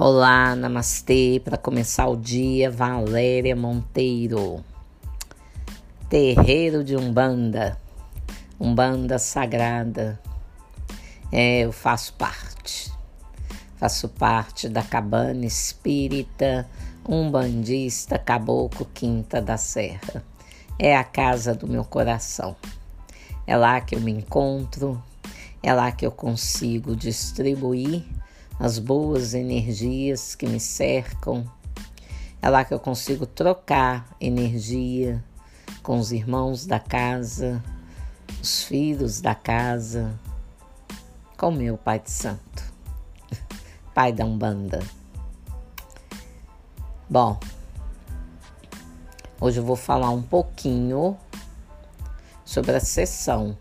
Olá, namastê. Para começar o dia, Valéria Monteiro. Terreiro de Umbanda. Umbanda sagrada. É, eu faço parte. Faço parte da cabana espírita umbandista Caboclo Quinta da Serra. É a casa do meu coração. É lá que eu me encontro, é lá que eu consigo distribuir as boas energias que me cercam. É lá que eu consigo trocar energia com os irmãos da casa, os filhos da casa, com meu Pai de Santo, Pai da Umbanda. Bom, hoje eu vou falar um pouquinho sobre a sessão.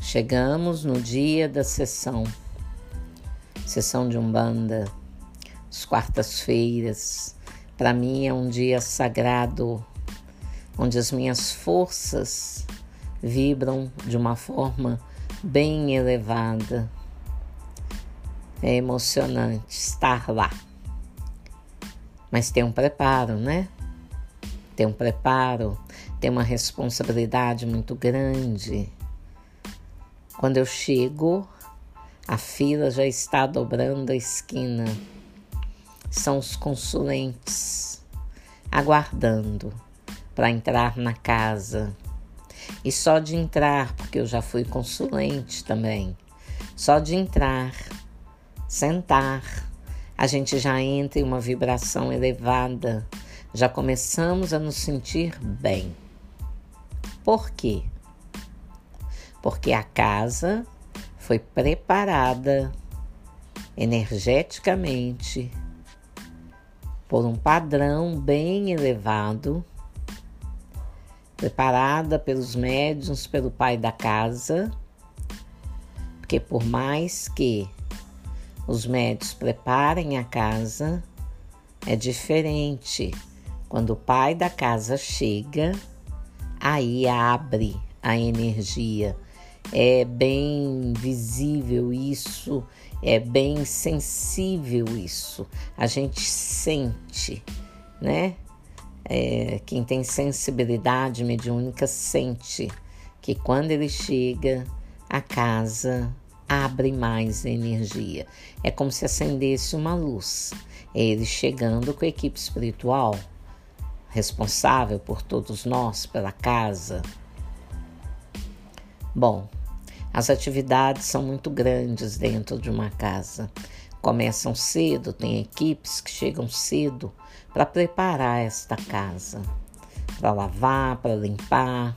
Chegamos no dia da sessão sessão de Umbanda, as quartas-feiras. Para mim é um dia sagrado, onde as minhas forças vibram de uma forma bem elevada. É emocionante estar lá. Mas tem um preparo, né? Tem um preparo, tem uma responsabilidade muito grande. Quando eu chego, a fila já está dobrando a esquina. São os consulentes aguardando para entrar na casa. E só de entrar, porque eu já fui consulente também, só de entrar, sentar, a gente já entra em uma vibração elevada, já começamos a nos sentir bem. Por quê? Porque a casa foi preparada energeticamente por um padrão bem elevado, preparada pelos médiuns, pelo pai da casa, porque por mais que os médios preparem a casa, é diferente. Quando o pai da casa chega, aí abre a energia é bem visível isso, é bem sensível isso. A gente sente, né? É, quem tem sensibilidade mediúnica sente que quando ele chega, a casa abre mais energia. É como se acendesse uma luz. É ele chegando com a equipe espiritual responsável por todos nós, pela casa. Bom, as atividades são muito grandes dentro de uma casa. Começam cedo, tem equipes que chegam cedo para preparar esta casa, para lavar, para limpar,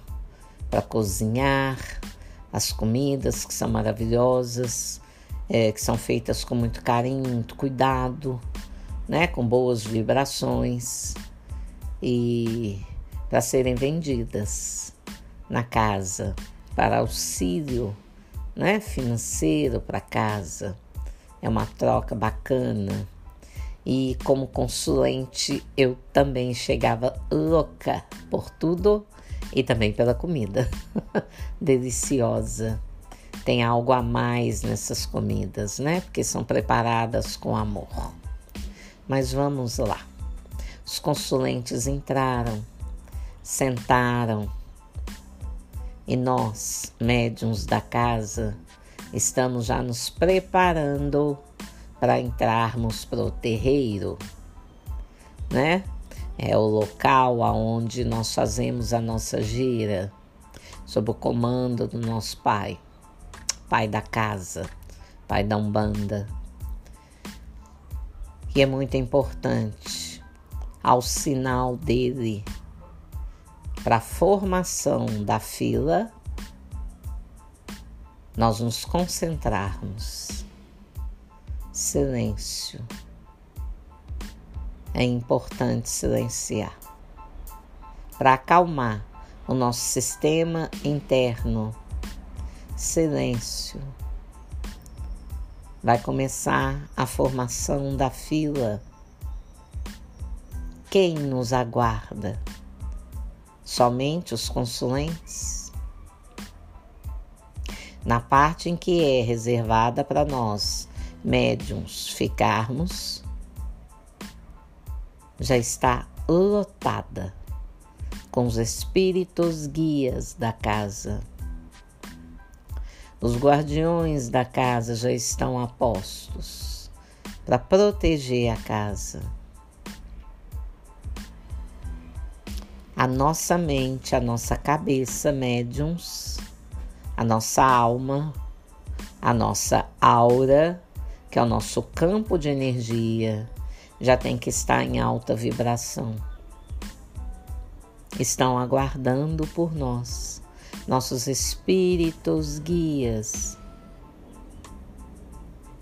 para cozinhar. As comidas que são maravilhosas, é, que são feitas com muito carinho, muito cuidado, né, com boas vibrações e para serem vendidas na casa para auxílio né, financeiro para casa. É uma troca bacana. E como consulente, eu também chegava louca por tudo e também pela comida. Deliciosa. Tem algo a mais nessas comidas, né? Porque são preparadas com amor. Mas vamos lá. Os consulentes entraram, sentaram, e nós, médiums da casa, estamos já nos preparando para entrarmos para o terreiro, né? É o local aonde nós fazemos a nossa gira sob o comando do nosso pai, pai da casa, pai da Umbanda. E é muito importante ao sinal dele para a formação da fila, nós nos concentrarmos. Silêncio. É importante silenciar para acalmar o nosso sistema interno. Silêncio. Vai começar a formação da fila. Quem nos aguarda? Somente os consulentes? Na parte em que é reservada para nós, médiums ficarmos, já está lotada com os espíritos guias da casa. Os guardiões da casa já estão a postos para proteger a casa. A nossa mente, a nossa cabeça, médiums, a nossa alma, a nossa aura, que é o nosso campo de energia, já tem que estar em alta vibração estão aguardando por nós, nossos espíritos guias.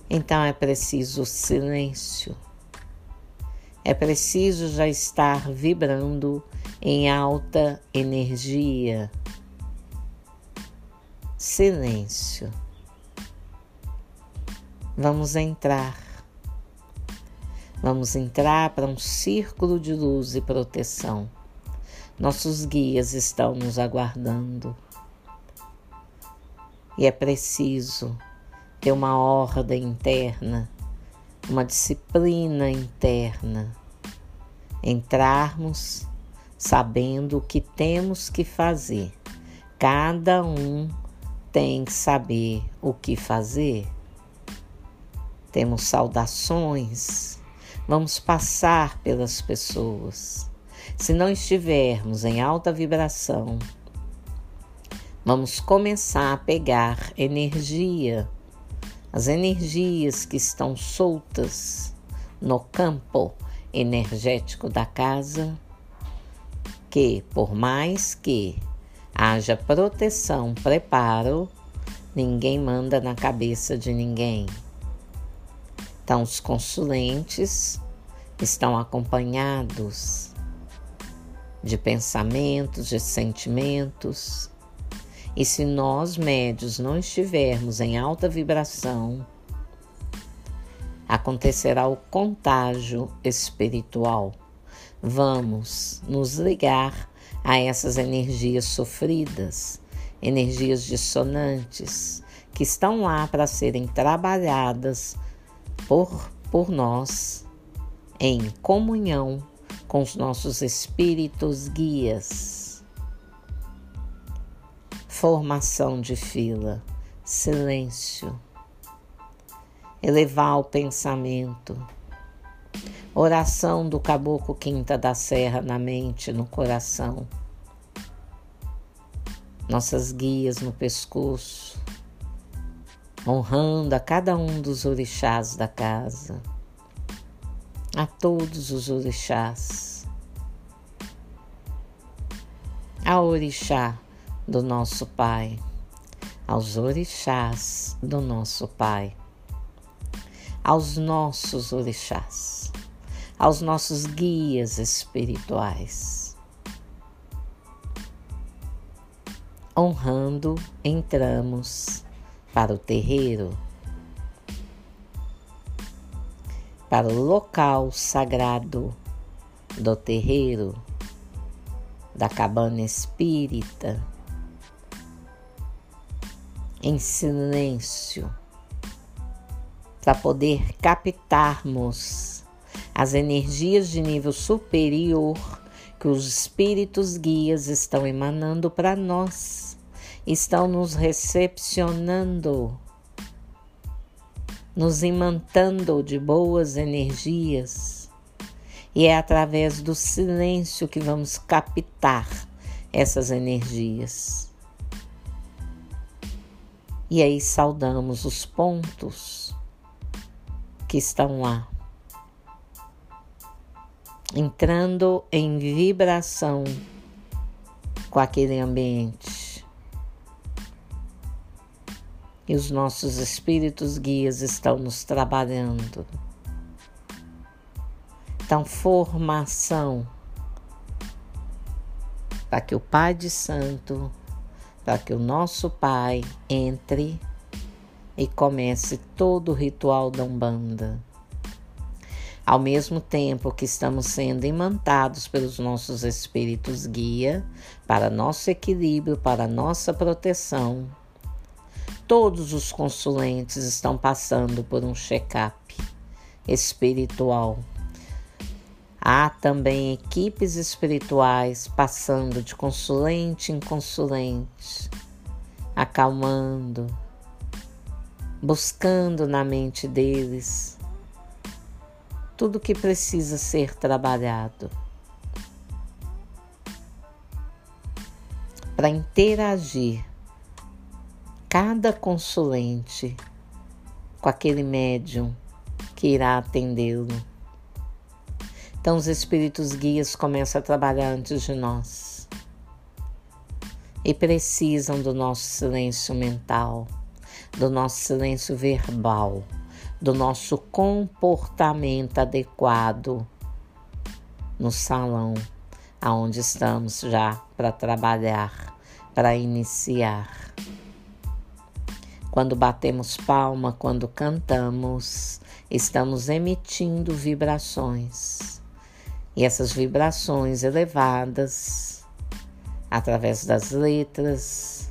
Então é preciso silêncio. É preciso já estar vibrando em alta energia. Silêncio. Vamos entrar. Vamos entrar para um círculo de luz e proteção nossos guias estão nos aguardando. E é preciso ter uma ordem interna, uma disciplina interna. Entrarmos sabendo o que temos que fazer. Cada um tem que saber o que fazer. Temos saudações, vamos passar pelas pessoas se não estivermos em alta vibração, vamos começar a pegar energia, as energias que estão soltas no campo energético da casa, que por mais que haja proteção, preparo, ninguém manda na cabeça de ninguém. Então, os consulentes estão acompanhados de pensamentos, de sentimentos. E se nós, médios, não estivermos em alta vibração, acontecerá o contágio espiritual. Vamos nos ligar a essas energias sofridas, energias dissonantes, que estão lá para serem trabalhadas por, por nós em comunhão com os nossos espíritos guias. Formação de fila, silêncio, elevar o pensamento, oração do caboclo Quinta da Serra na mente, no coração, nossas guias no pescoço, honrando a cada um dos orixás da casa a todos os orixás, a orixá do nosso Pai, aos orixás do nosso Pai, aos nossos orixás, aos nossos guias espirituais. Honrando, entramos para o terreiro para o local sagrado do terreiro, da cabana espírita, em silêncio, para poder captarmos as energias de nível superior que os espíritos guias estão emanando para nós, estão nos recepcionando nos imantando de boas energias. E é através do silêncio que vamos captar essas energias. E aí saudamos os pontos que estão lá, entrando em vibração com aquele ambiente. E os nossos espíritos guias estão nos trabalhando. Então, formação. Para que o Pai de Santo, para que o nosso Pai entre e comece todo o ritual da Umbanda. Ao mesmo tempo que estamos sendo imantados pelos nossos espíritos guia para nosso equilíbrio, para nossa proteção, todos os consulentes estão passando por um check-up espiritual. Há também equipes espirituais passando de consulente em consulente, acalmando, buscando na mente deles tudo que precisa ser trabalhado. Para interagir cada consulente com aquele médium que irá atendê-lo. Então, os espíritos guias começam a trabalhar antes de nós e precisam do nosso silêncio mental, do nosso silêncio verbal, do nosso comportamento adequado no salão aonde estamos já para trabalhar, para iniciar. Quando batemos palma, quando cantamos, estamos emitindo vibrações. E essas vibrações elevadas, através das letras,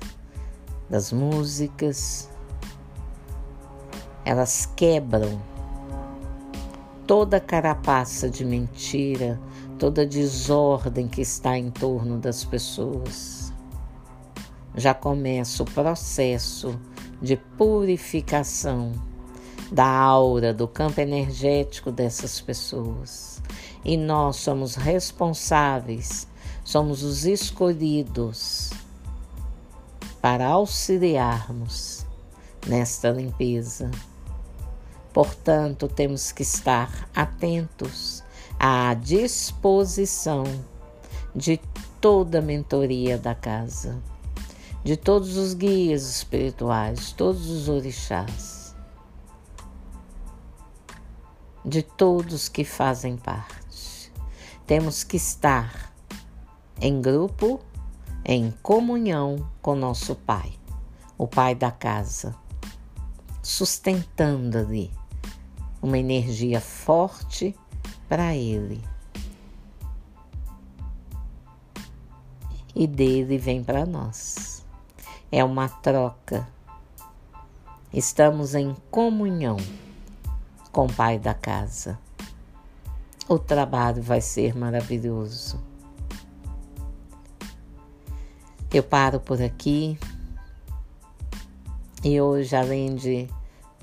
das músicas, elas quebram toda carapaça de mentira, toda desordem que está em torno das pessoas. Já começa o processo de purificação da aura, do campo energético dessas pessoas. E nós somos responsáveis, somos os escolhidos para auxiliarmos nesta limpeza. Portanto, temos que estar atentos à disposição de toda a mentoria da casa, de todos os guias espirituais, todos os orixás de todos que fazem parte. Temos que estar em grupo, em comunhão com nosso Pai, o Pai da casa, sustentando ali uma energia forte para Ele. E dele vem para nós. É uma troca. Estamos em comunhão com o pai da casa. O trabalho vai ser maravilhoso. Eu paro por aqui e hoje, além de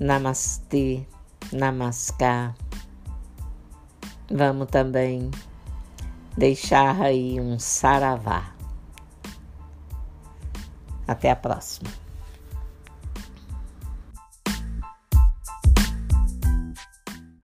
namastê, namascar, vamos também deixar aí um saravá. Até a próxima.